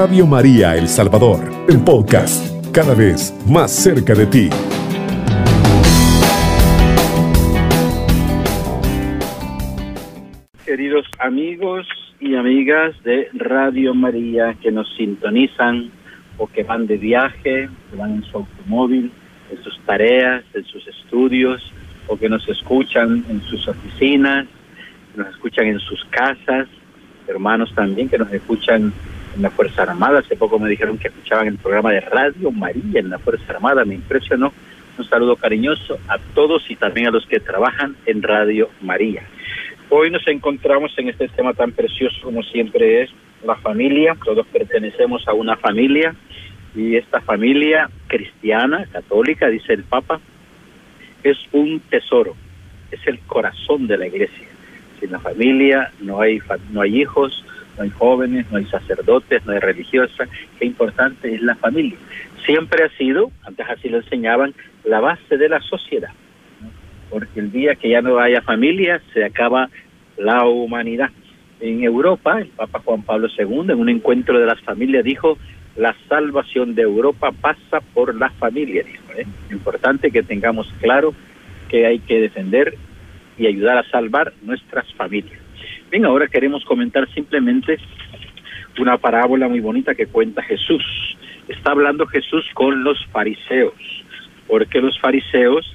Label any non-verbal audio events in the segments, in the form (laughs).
Radio María El Salvador, el podcast, cada vez más cerca de ti. Queridos amigos y amigas de Radio María que nos sintonizan o que van de viaje, que van en su automóvil, en sus tareas, en sus estudios, o que nos escuchan en sus oficinas, nos escuchan en sus casas, hermanos también que nos escuchan en la Fuerza Armada. Hace poco me dijeron que escuchaban el programa de Radio María en la Fuerza Armada, me impresionó. Un saludo cariñoso a todos y también a los que trabajan en Radio María. Hoy nos encontramos en este tema tan precioso como siempre es la familia. Todos pertenecemos a una familia y esta familia cristiana, católica, dice el Papa, es un tesoro, es el corazón de la iglesia. Sin la familia no hay, no hay hijos, no hay jóvenes, no hay sacerdotes, no hay religiosas. Qué importante es la familia. Siempre ha sido, antes así lo enseñaban, la base de la sociedad. Porque el día que ya no haya familia, se acaba la humanidad. En Europa, el Papa Juan Pablo II, en un encuentro de las familias, dijo, la salvación de Europa pasa por la familia, dijo. ¿eh? Importante que tengamos claro que hay que defender y ayudar a salvar nuestras familias. Bien, ahora queremos comentar simplemente una parábola muy bonita que cuenta Jesús. Está hablando Jesús con los fariseos, porque los fariseos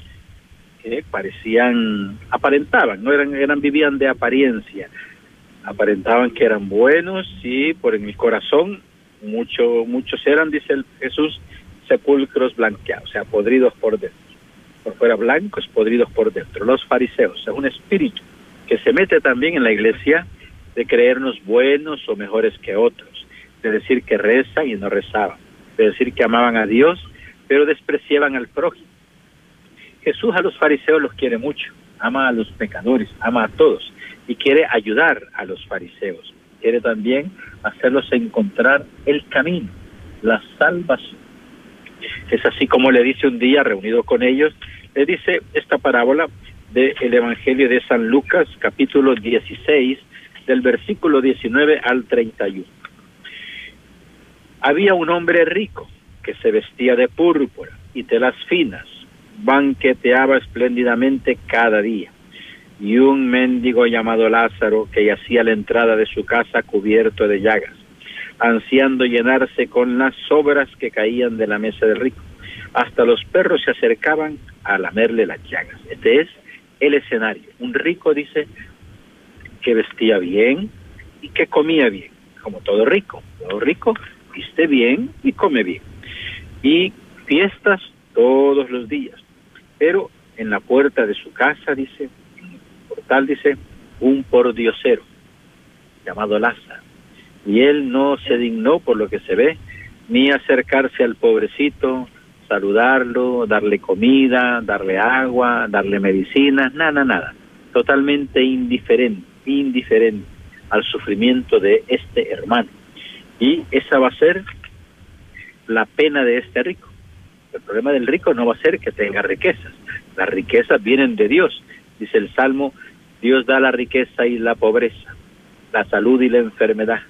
parecían, aparentaban, no eran, eran, vivían de apariencia, aparentaban que eran buenos y por en el corazón mucho, muchos eran, dice el Jesús, sepulcros blanqueados, o sea, podridos por dentro. Por fuera blancos, podridos por dentro. Los fariseos, es un espíritu que se mete también en la iglesia de creernos buenos o mejores que otros, de decir que rezan y no rezaban, de decir que amaban a Dios, pero despreciaban al prójimo. Jesús a los fariseos los quiere mucho, ama a los pecadores, ama a todos y quiere ayudar a los fariseos, quiere también hacerlos encontrar el camino, la salvación. Es así como le dice un día, reunido con ellos, le dice esta parábola del Evangelio de San Lucas, capítulo 16, del versículo 19 al 31. Había un hombre rico que se vestía de púrpura y telas finas, banqueteaba espléndidamente cada día, y un mendigo llamado Lázaro que yacía a la entrada de su casa cubierto de llagas, ansiando llenarse con las sobras que caían de la mesa del rico. Hasta los perros se acercaban a lamerle las llagas. Este es el escenario. Un rico dice que vestía bien y que comía bien, como todo rico. Todo rico viste bien y come bien. Y fiestas todos los días. Pero en la puerta de su casa, dice, en el portal, dice, un pordiosero llamado Lázaro. Y él no se dignó, por lo que se ve, ni acercarse al pobrecito, saludarlo, darle comida, darle agua, darle medicinas, nada, nada. Totalmente indiferente, indiferente al sufrimiento de este hermano. Y esa va a ser la pena de este rico. El problema del rico no va a ser que tenga riquezas. Las riquezas vienen de Dios. Dice el Salmo, Dios da la riqueza y la pobreza, la salud y la enfermedad,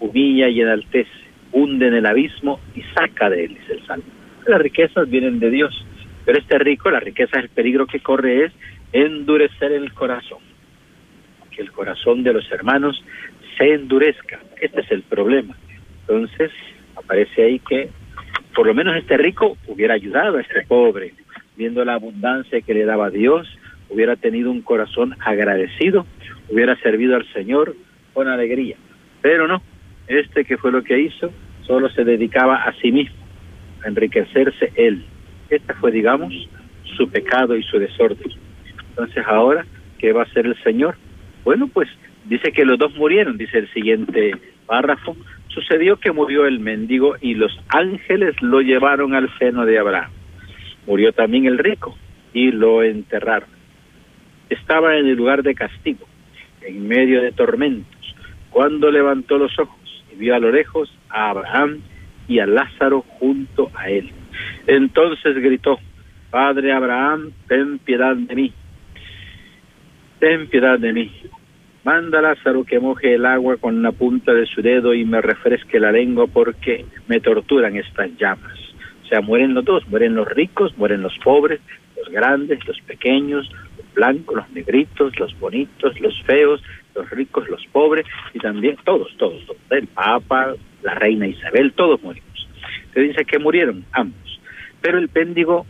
humilla y enaltece, hunde en el abismo y saca de él, dice el Salmo las riquezas vienen de Dios, pero este rico, la riqueza, el peligro que corre es endurecer el corazón, que el corazón de los hermanos se endurezca. Este es el problema. Entonces, aparece ahí que por lo menos este rico hubiera ayudado a este pobre, viendo la abundancia que le daba Dios, hubiera tenido un corazón agradecido, hubiera servido al Señor con alegría. Pero no, este que fue lo que hizo, solo se dedicaba a sí mismo enriquecerse él. Este fue, digamos, su pecado y su desorden. Entonces ahora, ¿qué va a hacer el Señor? Bueno, pues dice que los dos murieron, dice el siguiente párrafo. Sucedió que murió el mendigo y los ángeles lo llevaron al seno de Abraham. Murió también el rico y lo enterraron. Estaba en el lugar de castigo, en medio de tormentos, cuando levantó los ojos y vio a lo lejos a Abraham y a Lázaro junto a él. Entonces gritó, Padre Abraham, ten piedad de mí, ten piedad de mí. manda a Lázaro que moje el agua con la punta de su dedo y me refresque la lengua porque me torturan estas llamas. O sea, mueren los dos, mueren los ricos, mueren los pobres, los grandes, los pequeños, los blancos, los negritos, los bonitos, los feos, los ricos, los pobres y también todos, todos, todos. El Papa, la reina Isabel, todos morimos. Se dice que murieron ambos. Pero el péndigo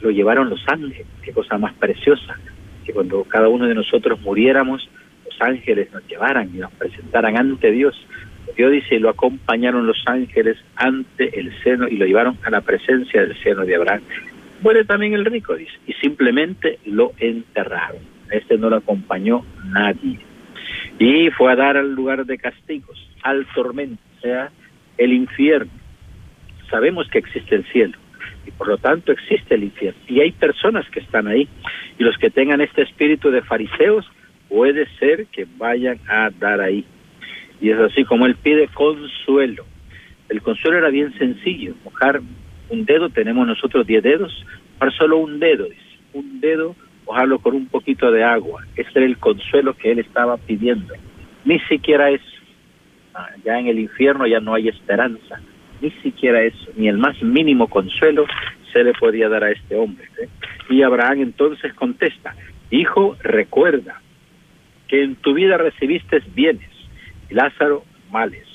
lo llevaron los ángeles, qué cosa más preciosa, que cuando cada uno de nosotros muriéramos, ángeles nos llevaran y nos presentaran ante Dios. Dios dice, lo acompañaron los ángeles ante el seno y lo llevaron a la presencia del seno de Abraham. Muere también el rico, dice, y simplemente lo enterraron. este no lo acompañó nadie. Y fue a dar al lugar de castigos, al tormento, sea, el infierno. Sabemos que existe el cielo y por lo tanto existe el infierno. Y hay personas que están ahí y los que tengan este espíritu de fariseos puede ser que vayan a dar ahí. Y es así como él pide consuelo. El consuelo era bien sencillo, mojar un dedo, tenemos nosotros diez dedos, mojar solo un dedo, un dedo, mojarlo con un poquito de agua. Ese era el consuelo que él estaba pidiendo. Ni siquiera eso. Ya en el infierno ya no hay esperanza. Ni siquiera eso, ni el más mínimo consuelo se le podía dar a este hombre. ¿eh? Y Abraham entonces contesta, hijo, recuerda, que en tu vida recibiste bienes y Lázaro males.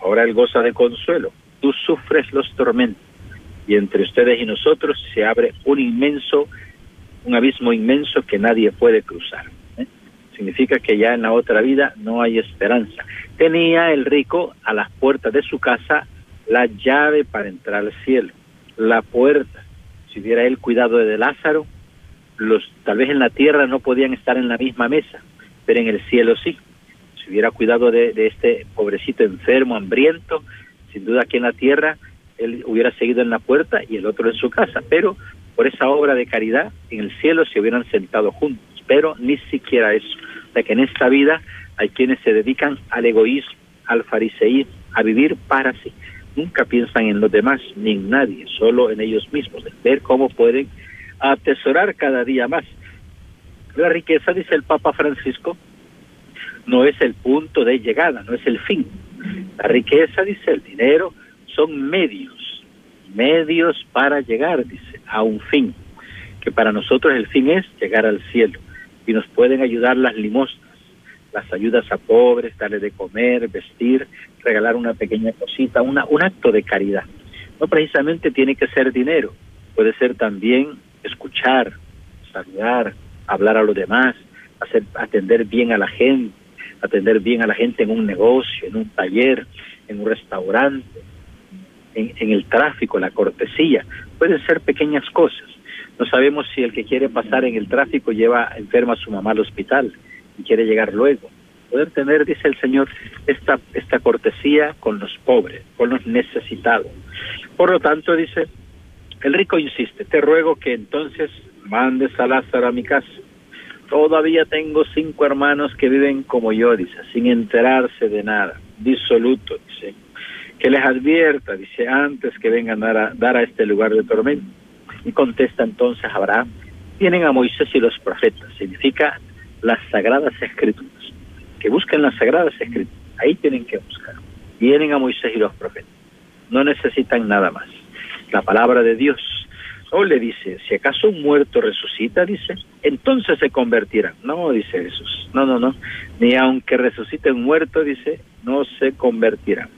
Ahora él goza de consuelo. Tú sufres los tormentos y entre ustedes y nosotros se abre un inmenso, un abismo inmenso que nadie puede cruzar. Significa que ya en la otra vida no hay esperanza. Tenía el rico a las puertas de su casa la llave para entrar al cielo, la puerta. Si hubiera él cuidado de Lázaro, los tal vez en la tierra no podían estar en la misma mesa, pero en el cielo sí. Si hubiera cuidado de, este pobrecito enfermo, hambriento, sin duda aquí en la tierra él hubiera seguido en la puerta y el otro en su casa, pero por esa obra de caridad en el cielo se hubieran sentado juntos, pero ni siquiera eso. O que en esta vida hay quienes se dedican al egoísmo, al fariseísmo, a vivir para sí. Nunca piensan en los demás ni en nadie, solo en ellos mismos, en ver cómo pueden atesorar cada día más. La riqueza, dice el Papa Francisco, no es el punto de llegada, no es el fin. La riqueza, dice el dinero, son medios, medios para llegar, dice, a un fin, que para nosotros el fin es llegar al cielo y nos pueden ayudar las limosnas, las ayudas a pobres, darle de comer, vestir, regalar una pequeña cosita, una, un acto de caridad. No precisamente tiene que ser dinero, puede ser también escuchar, saludar, hablar a los demás, hacer, atender bien a la gente, atender bien a la gente en un negocio, en un taller, en un restaurante, en, en el tráfico, la cortesía. Pueden ser pequeñas cosas. No sabemos si el que quiere pasar en el tráfico lleva enferma a su mamá al hospital y quiere llegar luego. Poder tener, dice el Señor, esta, esta cortesía con los pobres, con los necesitados. Por lo tanto, dice, el rico insiste, te ruego que entonces mandes a Lázaro a mi casa. Todavía tengo cinco hermanos que viven como yo, dice, sin enterarse de nada, disoluto, dice. Que les advierta, dice, antes que vengan a dar a, este lugar de tormento. Y contesta entonces Abraham, tienen a Moisés y los profetas, significa las sagradas escrituras. Que busquen las sagradas escrituras, ahí tienen que buscar. Vienen a Moisés y los profetas, no necesitan nada más. La palabra de Dios o le dice, si acaso un muerto resucita, dice, entonces se convertirá. No, dice Jesús. No, no, no. Ni aunque resucite un muerto, dice, no se convertirá.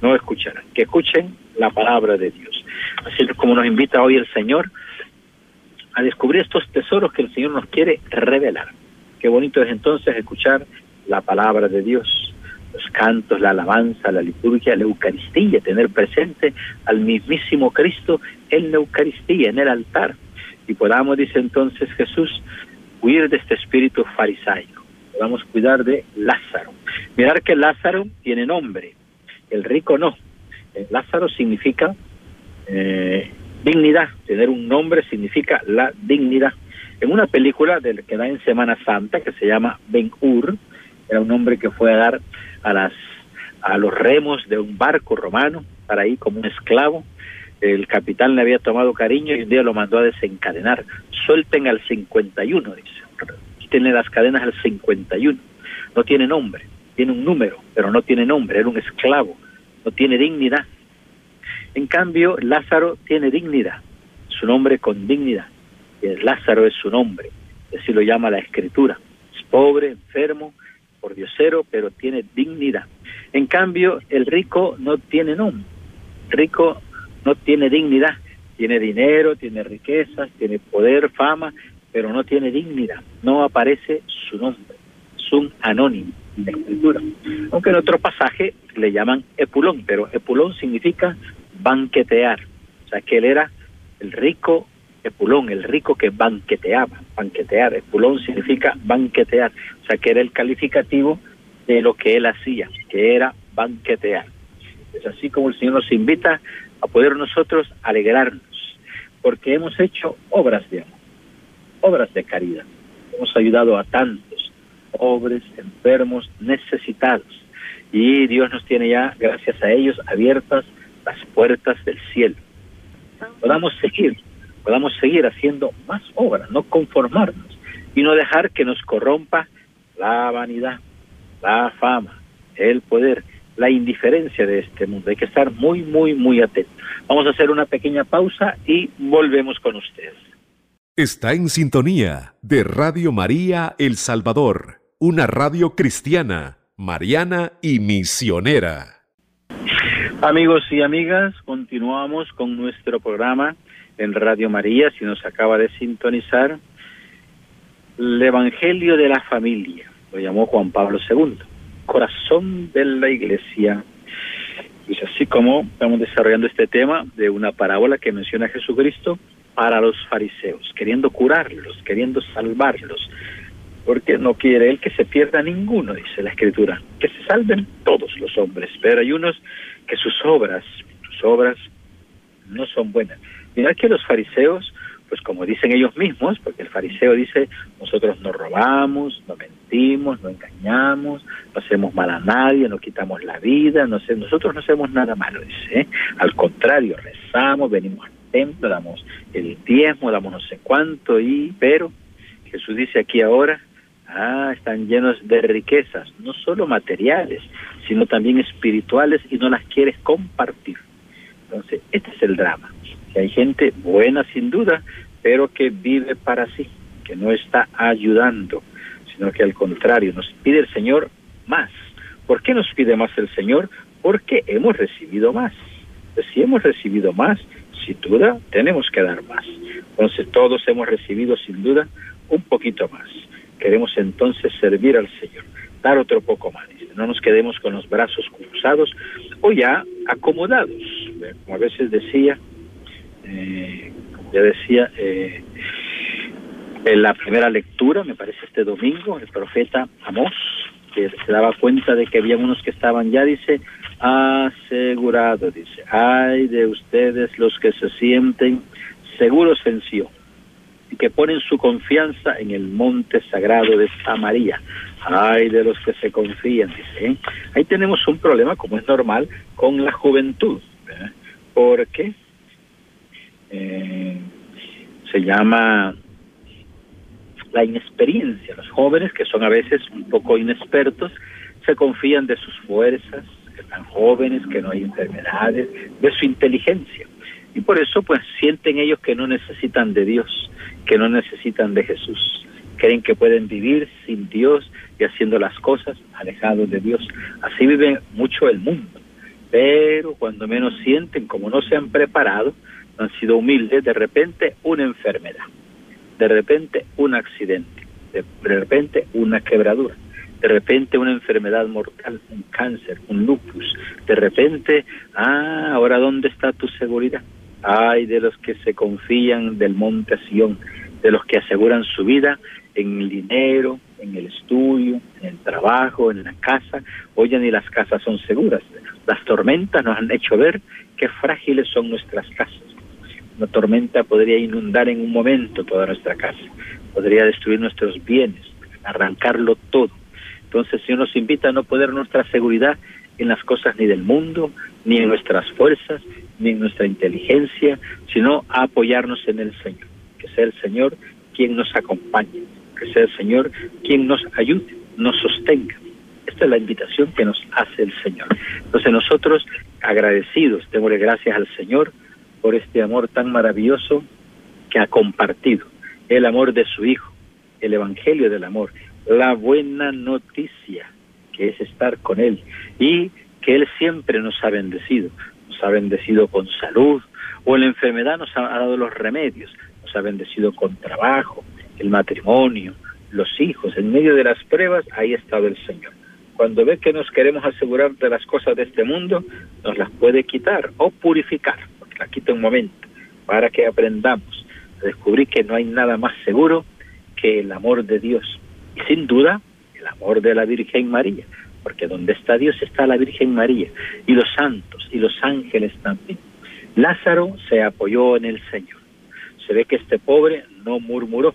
No escucharán. Que escuchen la palabra de Dios. Así como nos invita hoy el Señor a descubrir estos tesoros que el Señor nos quiere revelar. Qué bonito es entonces escuchar la palabra de Dios los cantos, la alabanza, la liturgia, la Eucaristía, tener presente al mismísimo Cristo en la Eucaristía, en el altar. Y podamos, dice entonces Jesús, huir de este espíritu farisaico. Podamos cuidar de Lázaro. Mirar que Lázaro tiene nombre, el rico no. Eh, Lázaro significa eh, dignidad, tener un nombre significa la dignidad. En una película del que da en Semana Santa, que se llama Ben Hur, era un hombre que fue a dar a las a los remos de un barco romano para ir como un esclavo. El capitán le había tomado cariño y un día lo mandó a desencadenar. Suelten al 51, dice. quítenle las cadenas al 51. No tiene nombre, tiene un número, pero no tiene nombre, era un esclavo, no tiene dignidad. En cambio, Lázaro tiene dignidad, su nombre con dignidad. Lázaro es su nombre, así lo llama la escritura. Es pobre, enfermo, por diosero, pero tiene dignidad. En cambio, el rico no tiene nombre. rico no tiene dignidad. Tiene dinero, tiene riquezas, tiene poder, fama, pero no tiene dignidad. No aparece su nombre. Es un anónimo en la escritura. Aunque en otro pasaje le llaman Epulón, pero Epulón significa banquetear. O sea, que él era el rico Epulón, el rico que banqueteaba, banquetear. Epulón significa banquetear. O sea, que era el calificativo de lo que él hacía, que era banquetear. Es así como el Señor nos invita a poder nosotros alegrarnos, porque hemos hecho obras de amor, obras de caridad. Hemos ayudado a tantos, pobres, enfermos, necesitados. Y Dios nos tiene ya, gracias a ellos, abiertas las puertas del cielo. Podamos seguir, podamos seguir haciendo más obras, no conformarnos y no dejar que nos corrompa la vanidad, la fama, el poder, la indiferencia de este mundo. Hay que estar muy, muy, muy atentos. Vamos a hacer una pequeña pausa y volvemos con ustedes. Está en sintonía de Radio María El Salvador, una radio cristiana, mariana y misionera. Amigos y amigas, continuamos con nuestro programa en Radio María, si nos acaba de sintonizar, el Evangelio de la Familia, lo llamó Juan Pablo II corazón de la iglesia. Pues así como estamos desarrollando este tema de una parábola que menciona Jesucristo para los fariseos, queriendo curarlos, queriendo salvarlos, porque no quiere él que se pierda ninguno, dice la escritura, que se salven todos los hombres, pero hay unos que sus obras, sus obras no son buenas. Mirad que los fariseos pues como dicen ellos mismos, porque el fariseo dice, nosotros no robamos, no mentimos, no engañamos, no hacemos mal a nadie, no quitamos la vida, no sé, nosotros no hacemos nada malo, dice. ¿eh? Al contrario, rezamos, venimos al templo, damos el diezmo, damos no sé cuánto, y pero Jesús dice aquí ahora, ah, están llenos de riquezas, no solo materiales, sino también espirituales y no las quieres compartir. Entonces, este es el drama hay gente buena sin duda, pero que vive para sí, que no está ayudando, sino que al contrario nos pide el Señor más. ¿Por qué nos pide más el Señor? Porque hemos recibido más. Pues si hemos recibido más, sin duda tenemos que dar más. Entonces todos hemos recibido sin duda un poquito más. Queremos entonces servir al Señor, dar otro poco más. No nos quedemos con los brazos cruzados o ya acomodados. Como a veces decía, eh, ya decía, eh, en la primera lectura, me parece este domingo, el profeta Amós, que se daba cuenta de que había unos que estaban ya, dice, asegurado, dice, ay de ustedes los que se sienten seguros en y que ponen su confianza en el monte sagrado de Samaria. Ay de los que se confían, dice. ¿eh? Ahí tenemos un problema, como es normal, con la juventud. ¿Por qué? Eh, se llama la inexperiencia. Los jóvenes, que son a veces un poco inexpertos, se confían de sus fuerzas, que están jóvenes, que no hay enfermedades, de su inteligencia. Y por eso pues sienten ellos que no necesitan de Dios, que no necesitan de Jesús. Creen que pueden vivir sin Dios y haciendo las cosas alejados de Dios. Así vive mucho el mundo. Pero cuando menos sienten, como no se han preparado, han sido humildes, de repente una enfermedad, de repente un accidente, de repente una quebradura, de repente una enfermedad mortal, un cáncer, un lupus, de repente, ah, ahora ¿dónde está tu seguridad? Ay de los que se confían del monte Sion, de los que aseguran su vida en el dinero, en el estudio, en el trabajo, en la casa. Oye, ni las casas son seguras. Las tormentas nos han hecho ver qué frágiles son nuestras casas. Una tormenta podría inundar en un momento toda nuestra casa, podría destruir nuestros bienes, arrancarlo todo. Entonces Señor nos invita a no poner nuestra seguridad en las cosas ni del mundo, ni en nuestras fuerzas, ni en nuestra inteligencia, sino a apoyarnos en el Señor, que sea el Señor quien nos acompañe, que sea el Señor quien nos ayude, nos sostenga. Esta es la invitación que nos hace el Señor. Entonces nosotros, agradecidos, démosle gracias al Señor por este amor tan maravilloso que ha compartido, el amor de su Hijo, el Evangelio del amor, la buena noticia que es estar con Él y que Él siempre nos ha bendecido, nos ha bendecido con salud o en la enfermedad nos ha dado los remedios, nos ha bendecido con trabajo, el matrimonio, los hijos, en medio de las pruebas, ahí ha estado el Señor. Cuando ve que nos queremos asegurar de las cosas de este mundo, nos las puede quitar o purificar, porque la quita un momento, para que aprendamos a descubrir que no hay nada más seguro que el amor de Dios. Y sin duda, el amor de la Virgen María, porque donde está Dios está la Virgen María, y los santos y los ángeles también. Lázaro se apoyó en el Señor. Se ve que este pobre no murmuró,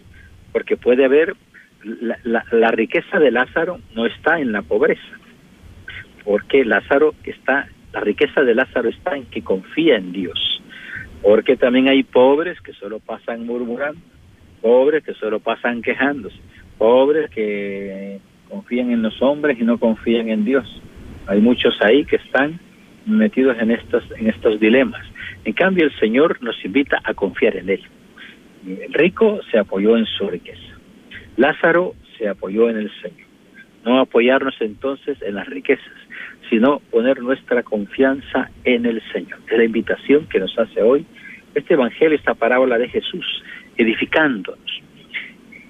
porque puede haber la, riqueza de Lázaro no está en la pobreza, porque Lázaro está, la riqueza de Lázaro está en que confía en Dios, porque también hay pobres que solo pasan murmurando, pobres que solo pasan quejándose, pobres que confían en los hombres y no confían en Dios. Hay muchos ahí que están metidos en estos, en estos dilemas. En cambio, el Señor nos invita a confiar en Él. El rico se apoyó en su riqueza. Lázaro se apoyó en el Señor. No apoyarnos entonces en las riquezas, sino poner nuestra confianza en el Señor. Es la invitación que nos hace hoy este Evangelio, esta parábola de Jesús, edificándonos,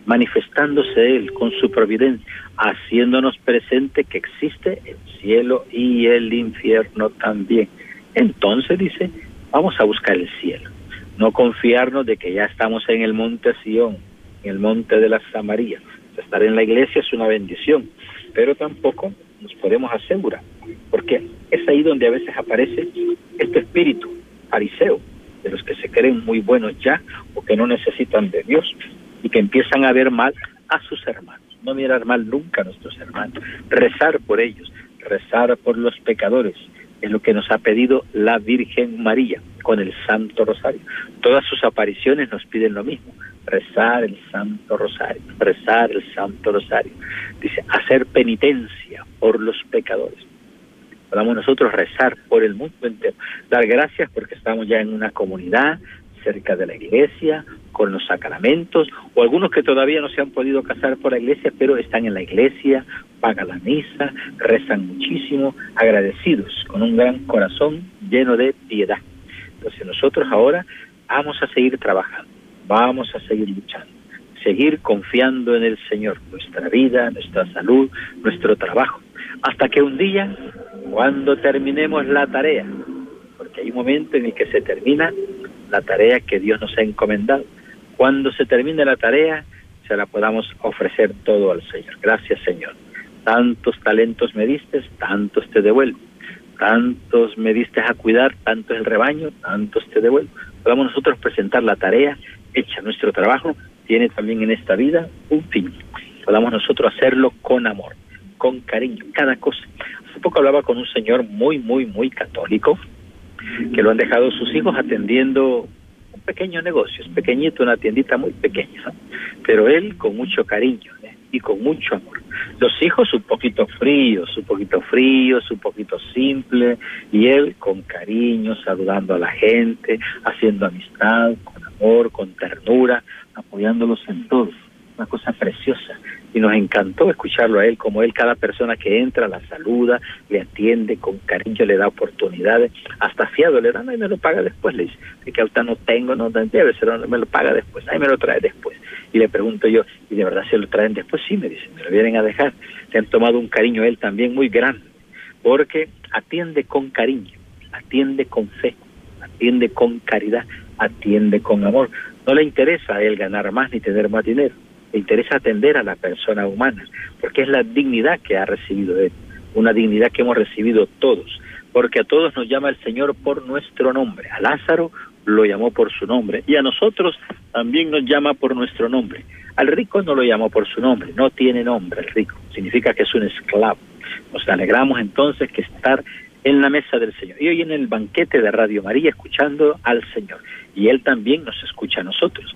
manifestándose Él con su providencia, haciéndonos presente que existe el cielo y el infierno también. Entonces dice, vamos a buscar el cielo, no confiarnos de que ya estamos en el monte Sión, en el monte de la Samaria. Estar en la iglesia es una bendición, pero tampoco nos podemos asegurar, porque es ahí donde a veces aparece este espíritu fariseo, de los que se creen muy buenos ya o que no necesitan de Dios y que empiezan a ver mal a sus hermanos. No mirar mal nunca a nuestros hermanos, rezar por ellos, rezar por los pecadores, es lo que nos ha pedido la Virgen María con el Santo Rosario. Todas sus apariciones nos piden lo mismo, rezar el Santo Rosario, rezar el Santo Rosario. Dice, hacer penitencia por los pecadores. Podamos nosotros rezar por el mundo entero, dar gracias porque estamos ya en una comunidad cerca de la iglesia, con los sacramentos, o algunos que todavía no se han podido casar por la iglesia, pero están en la iglesia, pagan la misa, rezan muchísimo, agradecidos, con un gran corazón lleno de piedad. Entonces nosotros ahora vamos a seguir trabajando vamos a seguir luchando, seguir confiando en el Señor, nuestra vida, nuestra salud, nuestro trabajo, hasta que un día, cuando terminemos la tarea, porque hay un momento en el que se termina la tarea que Dios nos ha encomendado, cuando se termine la tarea, se la podamos ofrecer todo al Señor. Gracias Señor. Tantos talentos me diste, tantos te devuelvo. Tantos me diste a cuidar, tanto el rebaño, tantos te devuelvo. Podamos nosotros presentar la tarea hecha nuestro trabajo, tiene también en esta vida un fin. Podamos nosotros hacerlo con amor, con cariño, cada cosa. Hace poco hablaba con un señor muy, muy, muy católico, que lo han dejado sus hijos atendiendo un pequeño negocio, es pequeñito, una tiendita muy pequeña, pero él con mucho cariño ¿eh? y con mucho amor. Los hijos un poquito fríos, un poquito fríos, un poquito simple, y él con cariño, saludando a la gente, haciendo amistad, con ternura, apoyándolos en todo. Una cosa preciosa. Y nos encantó escucharlo a él, como él, cada persona que entra, la saluda, le atiende con cariño, le da oportunidades, hasta fiado le da, y me lo paga después, le dice, que ahorita no tengo, no debe ser, me lo paga después, ahí me lo trae después. Y le pregunto yo, ¿y de verdad se lo traen después? Sí, me dice, me lo vienen a dejar. Se han tomado un cariño a él también muy grande, porque atiende con cariño, atiende con fe, atiende con caridad, atiende con amor. No le interesa a él ganar más ni tener más dinero, le interesa atender a la persona humana, porque es la dignidad que ha recibido él, una dignidad que hemos recibido todos, porque a todos nos llama el Señor por nuestro nombre. A Lázaro lo llamó por su nombre y a nosotros también nos llama por nuestro nombre. Al rico no lo llamó por su nombre, no tiene nombre el rico, significa que es un esclavo. Nos alegramos entonces que estar en la mesa del Señor. Y hoy en el banquete de Radio María escuchando al Señor. Y Él también nos escucha a nosotros,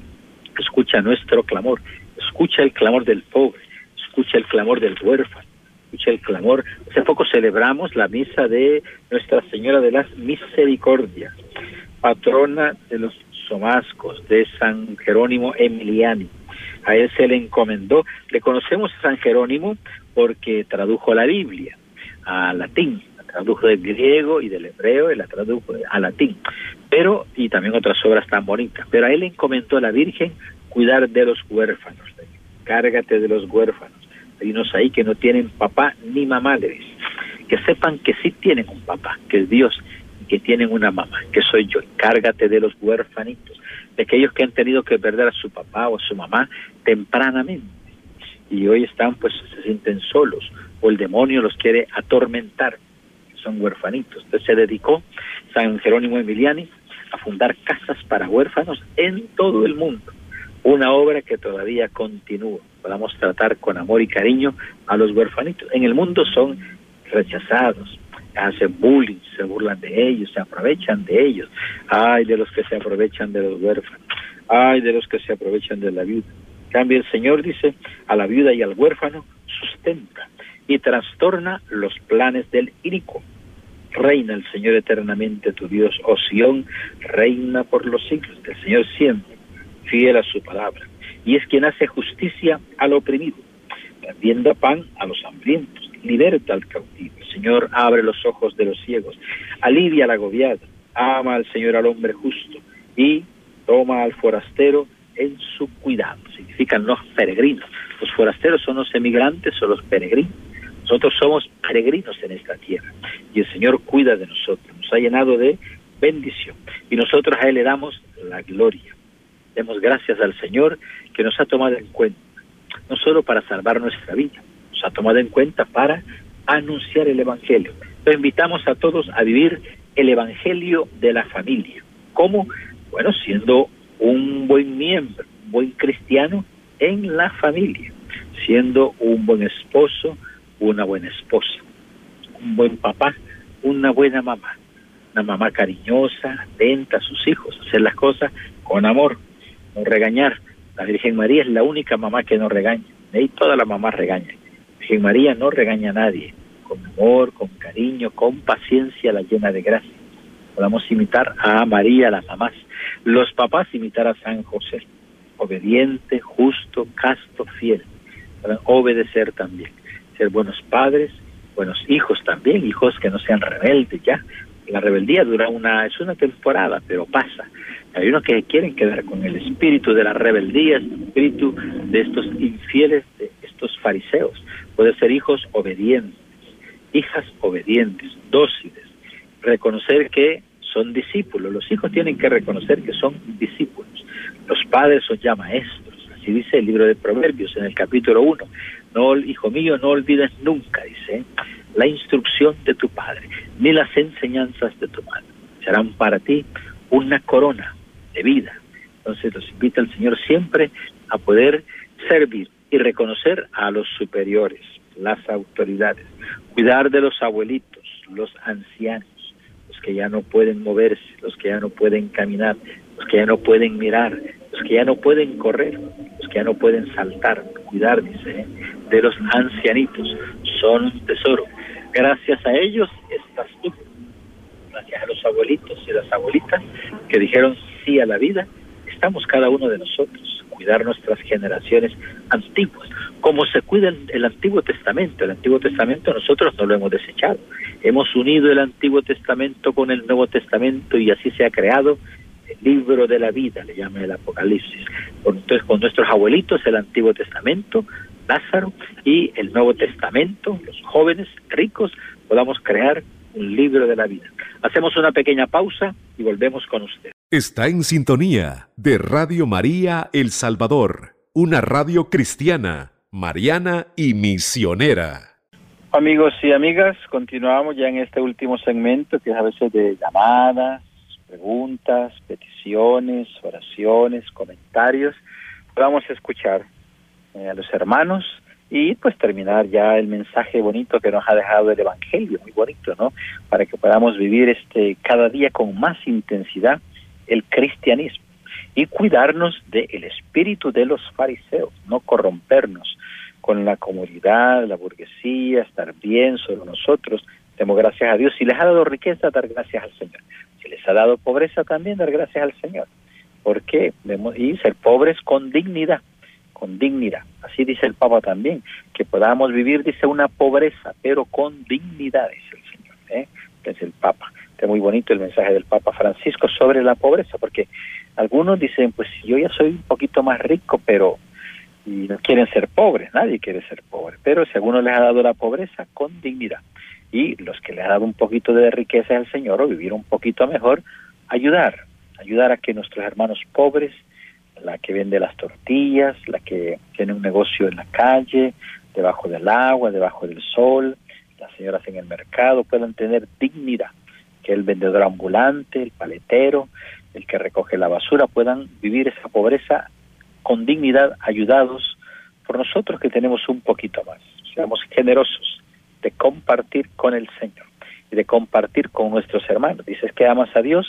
escucha nuestro clamor. Escucha el clamor del pobre, escucha el clamor del huérfano, escucha el clamor. Hace poco celebramos la misa de Nuestra Señora de las Misericordias, patrona de los somascos, de San Jerónimo Emiliani. A él se le encomendó. Le conocemos a San Jerónimo porque tradujo la Biblia a latín, la tradujo del griego y del hebreo y la tradujo a latín. Pero, y también otras obras tan bonitas. Pero a él le encomendó a la Virgen cuidar de los huérfanos. Cárgate de los huérfanos hay unos ahí que no tienen papá ni mamá, Que sepan que sí tienen un papá, que es Dios, y que tienen una mamá, que soy yo. Encárgate de los huérfanitos, de aquellos que han tenido que perder a su papá o a su mamá tempranamente. Y hoy están, pues, se sienten solos, o el demonio los quiere atormentar, son huérfanitos. Entonces se dedicó San Jerónimo Emiliani a fundar casas para huérfanos en todo el mundo una obra que todavía continúa. Podamos tratar con amor y cariño a los huérfanitos. En el mundo son rechazados, hacen bullying, se burlan de ellos, se aprovechan de ellos. Ay de los que se aprovechan de los huérfanos, ay de los que se aprovechan de la viuda. Cambia el Señor dice, a la viuda y al huérfano sustenta y trastorna los planes del inicuo. Reina el Señor eternamente tu Dios, oh reina por los siglos. El Señor siempre fiel a su palabra, y es quien hace justicia al oprimido, rendiendo pan a los hambrientos, liberta al cautivo. El Señor abre los ojos de los ciegos, alivia al agobiado, ama al Señor al hombre justo y toma al forastero en su cuidado. Significan los peregrinos. Los forasteros son los emigrantes o los peregrinos. Nosotros somos peregrinos en esta tierra y el Señor cuida de nosotros, nos ha llenado de bendición y nosotros a Él le damos la gloria. Demos gracias al Señor que nos ha tomado en cuenta, no solo para salvar nuestra vida, nos ha tomado en cuenta para anunciar el Evangelio. Lo invitamos a todos a vivir el Evangelio de la familia. ¿Cómo? Bueno, siendo un buen miembro, un buen cristiano en la familia, siendo un buen esposo, una buena esposa, un buen papá, una buena mamá, una mamá cariñosa, atenta a sus hijos, hacer las cosas con amor, no regañar. La Virgen María es la única mamá que no regaña. Y todas las mamás regañan. Virgen María no regaña a nadie. Con amor, con cariño, con paciencia, la llena de gracia. Podamos imitar a María, las mamás. Los papás imitar a San José. Obediente, justo, casto, fiel. obedecer también. Ser buenos padres, buenos hijos también, hijos que no sean rebeldes ya. La rebeldía dura una, es una temporada, pero pasa. Hay unos que quieren quedar con el espíritu de la rebeldía, el espíritu de estos infieles, de estos fariseos. Puede ser hijos obedientes, hijas obedientes, dóciles. Reconocer que son discípulos. Los hijos tienen que reconocer que son discípulos. Los padres son ya maestros. Así dice el libro de Proverbios en el capítulo 1. No, hijo mío, no olvides nunca, dice, la instrucción de tu padre, ni las enseñanzas de tu madre. Serán para ti una corona de vida. Entonces los invita el Señor siempre a poder servir y reconocer a los superiores, las autoridades, cuidar de los abuelitos, los ancianos, los que ya no pueden moverse, los que ya no pueden caminar, los que ya no pueden mirar, los que ya no pueden correr, los que ya no pueden saltar, cuidar, dice, ¿eh? de los ancianitos, son un tesoro. Gracias a ellos estás tú, gracias a los abuelitos y las abuelitas que dijeron a la vida, estamos cada uno de nosotros, cuidar nuestras generaciones antiguas, como se cuida el, Antiguo Testamento. El Antiguo Testamento nosotros no lo hemos desechado. Hemos unido el Antiguo Testamento con el Nuevo Testamento y así se ha creado el libro de la vida, le llama el Apocalipsis. Entonces, con nuestros abuelitos, el Antiguo Testamento, Lázaro, y el Nuevo Testamento, los jóvenes ricos, podamos crear un libro de la vida. Hacemos una pequeña pausa y volvemos con usted. Está en sintonía de Radio María El Salvador, una radio cristiana, mariana y misionera. Amigos y amigas, continuamos ya en este último segmento que es a veces de llamadas, preguntas, peticiones, oraciones, comentarios. Vamos a escuchar eh, a los hermanos y pues terminar ya el mensaje bonito que nos ha dejado el Evangelio, muy bonito, ¿no? Para que podamos vivir este cada día con más intensidad el cristianismo. y cuidarnos del espíritu de los fariseos, no corrompernos con la comunidad, la burguesía, estar bien sobre nosotros. Demos gracias a Dios. Si les ha dado riqueza, dar gracias al Señor. Les ha dado pobreza, también dar gracias al Señor. ¿Por qué? Y ser pobres con dignidad, con dignidad. Así dice el Papa también, que podamos vivir, dice, una pobreza, pero con dignidad, dice el Señor. ¿eh? Es el Papa. Está muy bonito el mensaje del Papa Francisco sobre la pobreza, porque algunos dicen, pues yo ya soy un poquito más rico, pero y no quieren ser pobres, nadie quiere ser pobre, pero si alguno les ha dado la pobreza, con dignidad. Y los que le ha dado un poquito de riqueza al Señor o vivir un poquito mejor, ayudar, ayudar a que nuestros hermanos pobres, la que vende las tortillas, la que tiene un negocio en la calle, debajo del agua, debajo del sol, las señoras en el mercado puedan tener dignidad, que el vendedor ambulante, el paletero, el que recoge la basura puedan vivir esa pobreza con dignidad, ayudados por nosotros que tenemos un poquito más. Seamos generosos de compartir con el Señor y de compartir con nuestros hermanos. Dices que amas a Dios,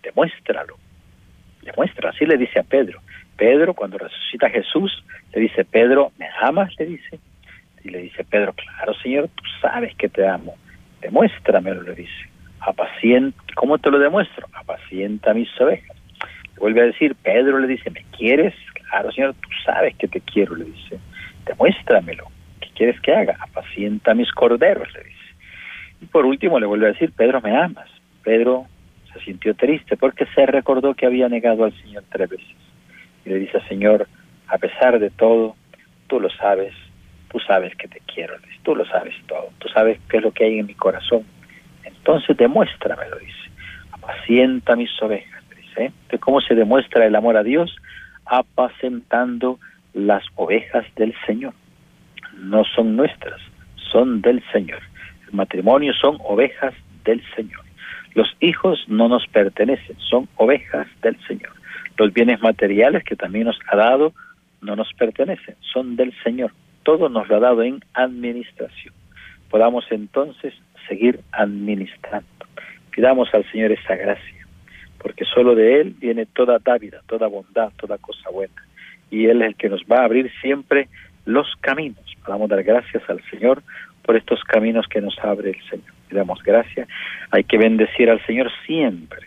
demuéstralo. Demuestra, así le dice a Pedro. Pedro, cuando resucita a Jesús, le dice, Pedro, ¿me amas? Le dice. Y le dice Pedro, claro, Señor, tú sabes que te amo. Demuéstramelo, le dice. Apacienta, ¿cómo te lo demuestro? Apacienta mis ovejas. vuelve a decir, Pedro le dice, ¿me quieres? Claro, Señor, tú sabes que te quiero, le dice. Demuéstramelo. ¿Qué quieres que haga? Apacienta mis corderos, le dice. Y por último le vuelve a decir, Pedro, me amas. Pedro se sintió triste porque se recordó que había negado al Señor tres veces. Y le dice, Señor, a pesar de todo, tú lo sabes, tú sabes que te quiero, le dice, tú lo sabes todo, tú sabes qué es lo que hay en mi corazón. Entonces demuéstramelo, dice. Apacienta mis ovejas, dice. ¿eh? ¿Cómo se demuestra el amor a Dios? apacentando las ovejas del Señor. No son nuestras, son del Señor. El matrimonio son ovejas del Señor. Los hijos no nos pertenecen, son ovejas del Señor. Los bienes materiales que también nos ha dado no nos pertenecen, son del Señor. Todo nos lo ha dado en administración. Podamos entonces seguir administrando. Pidamos al Señor esa gracia porque solo de Él viene toda dávida, toda bondad, toda cosa buena. Y Él es el que nos va a abrir siempre los caminos. Vamos a dar gracias al Señor por estos caminos que nos abre el Señor. Le damos gracias. Hay que bendecir al Señor siempre,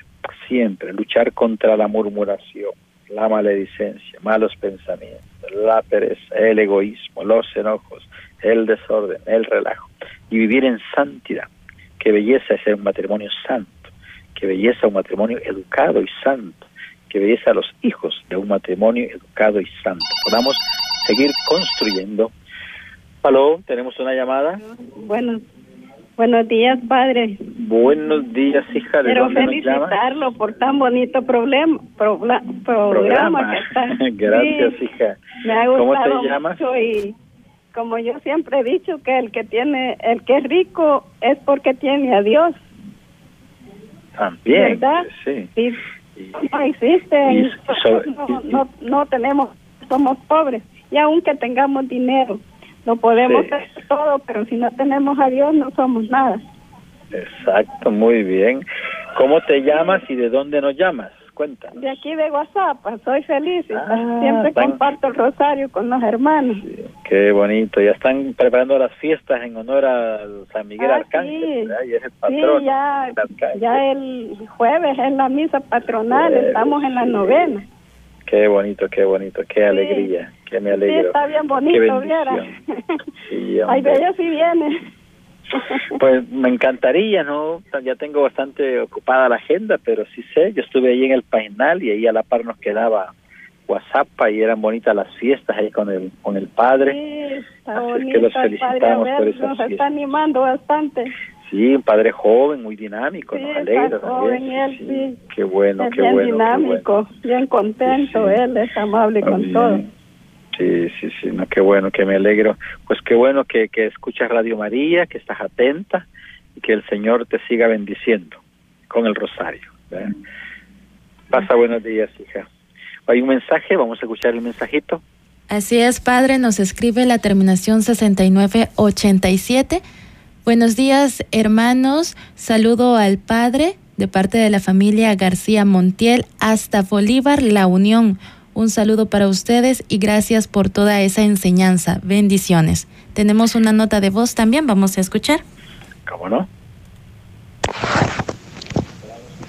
siempre. Luchar contra la murmuración, la maledicencia, malos pensamientos, la pereza, el egoísmo, los enojos, el desorden, el relajo. Y vivir en santidad. Qué belleza es un matrimonio santo que belleza un matrimonio educado y santo, que belleza a los hijos de un matrimonio educado y santo. Podamos seguir construyendo. Aló, tenemos una llamada. Bueno, buenos días, padre. Buenos días, hija. ¿De Quiero felicitarlo por tan bonito problema, programa, que está. (laughs) Gracias, hija. Me ha ¿Cómo te llamas? y como yo siempre he dicho que el que tiene, el que es rico es porque tiene a Dios. También, ¿verdad? sí. no existe, no, no, tenemos, somos pobres, y aunque tengamos dinero, lo podemos hacer todo, pero si no tenemos a Dios no somos nada. Exacto, muy bien. ¿Cómo te llamas y de dónde nos llamas? Cuéntanos. De aquí de WhatsApp, soy feliz. Ah, siempre comparto el rosario con los hermanos. qué bonito. Ya están preparando las fiestas en honor a San Miguel ah, Arcángel. Sí. es el patrón. Sí, ya, ya el jueves es la misa patronal. Estamos en la novena. Qué bonito, qué bonito, qué alegría, qué me alegro. Sí, está bien bonito, viera. Sí, Ay, bella si viene. Pues me encantaría, ¿no? Ya tengo bastante ocupada la agenda, pero sí sé, yo estuve ahí en el Painal y ahí a la par nos quedaba WhatsApp y eran bonitas las fiestas ahí con el con el padre. Sí, está Así que los felicitamos por esas Nos está animando bastante. Sí, un padre joven, muy dinámico, sí, nos alegra joven Él, sí. Qué bueno, es qué bien bueno. dinámico, bien contento, él es amable con todo. Sí, sí, sí, no, qué bueno, que me alegro. Pues qué bueno que, que escuchas Radio María, que estás atenta y que el Señor te siga bendiciendo con el rosario. Pasa buenos días, hija. Hay un mensaje, vamos a escuchar el mensajito. Así es, padre, nos escribe la terminación 6987. Buenos días, hermanos. Saludo al padre de parte de la familia García Montiel hasta Bolívar, La Unión. Un saludo para ustedes y gracias por toda esa enseñanza. Bendiciones. Tenemos una nota de voz también, vamos a escuchar. ¿Cómo no?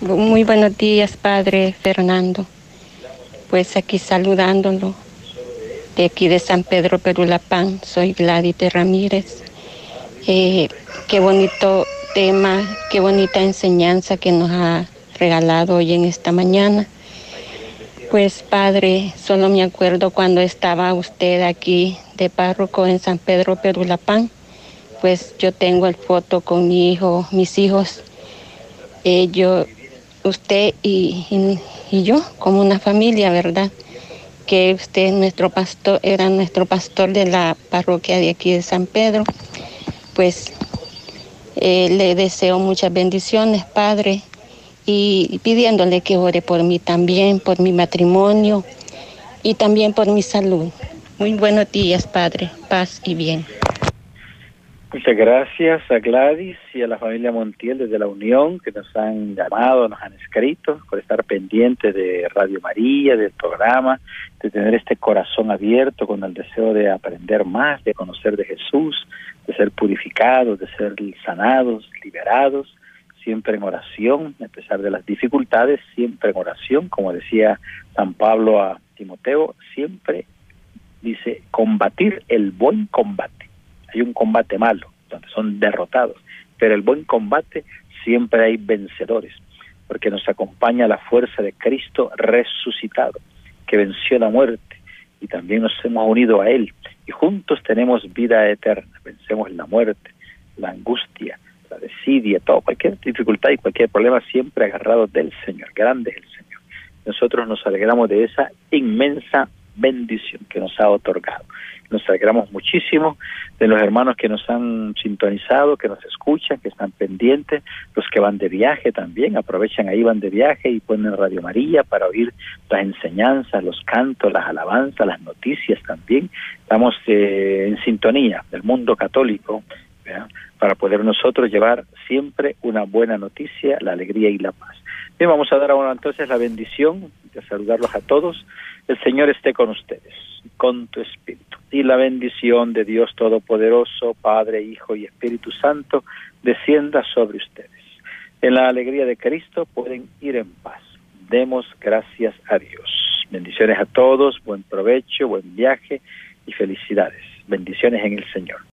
Muy buenos días, Padre Fernando. Pues aquí saludándolo de aquí de San Pedro Perulapán. Soy Gladys Ramírez. Eh, qué bonito tema, qué bonita enseñanza que nos ha regalado hoy en esta mañana. Pues Padre, solo me acuerdo cuando estaba usted aquí de párroco en San Pedro Perulapán. Pues yo tengo el foto con mi hijo, mis hijos. Eh, usted y, y yo como una familia, ¿verdad? Que usted nuestro pastor, era nuestro pastor de la parroquia de aquí de San Pedro. Pues eh, le deseo muchas bendiciones, Padre, y pidiéndole que ore por mí también, por mi matrimonio y también por mi salud. Muy buenos días, Padre. Paz y bien. Muchas gracias a Gladys y a la familia Montiel desde la Unión que nos han llamado, nos han escrito por estar pendientes de Radio María, del programa, de tener este corazón abierto con el deseo de aprender más, de conocer de Jesús, de ser purificados, de ser sanados, liberados, siempre en oración, a pesar de las dificultades, siempre en oración, como decía San Pablo a Timoteo, siempre dice combatir el buen combate hay un combate malo, donde son derrotados, pero el buen combate siempre hay vencedores, porque nos acompaña la fuerza de Cristo resucitado, que venció la muerte y también nos hemos unido a Él. Y juntos tenemos vida eterna, vencemos la muerte, la angustia, la desidia, todo, cualquier dificultad y cualquier problema siempre agarrado del Señor, grande es el Señor. Nosotros nos alegramos de esa inmensa bendición que nos ha otorgado. Nos alegramos muchísimo de los hermanos que nos han sintonizado, que nos escuchan, que están pendientes, los que van de viaje también, aprovechan ahí, van de viaje y ponen Radio María para oír las enseñanzas, los cantos, las alabanzas, las noticias también. Estamos eh, en sintonía del mundo católico para poder nosotros llevar siempre una buena noticia, la alegría y la paz. Bien, vamos a dar ahora entonces la bendición de saludarlos a todos. El Señor esté con ustedes, con tu espíritu. Y la bendición de Dios Todopoderoso, Padre, Hijo y Espíritu Santo, descienda sobre ustedes. En la alegría de Cristo pueden ir en paz. Demos gracias a Dios. Bendiciones a todos, buen provecho, buen viaje y felicidades. Bendiciones en el Señor.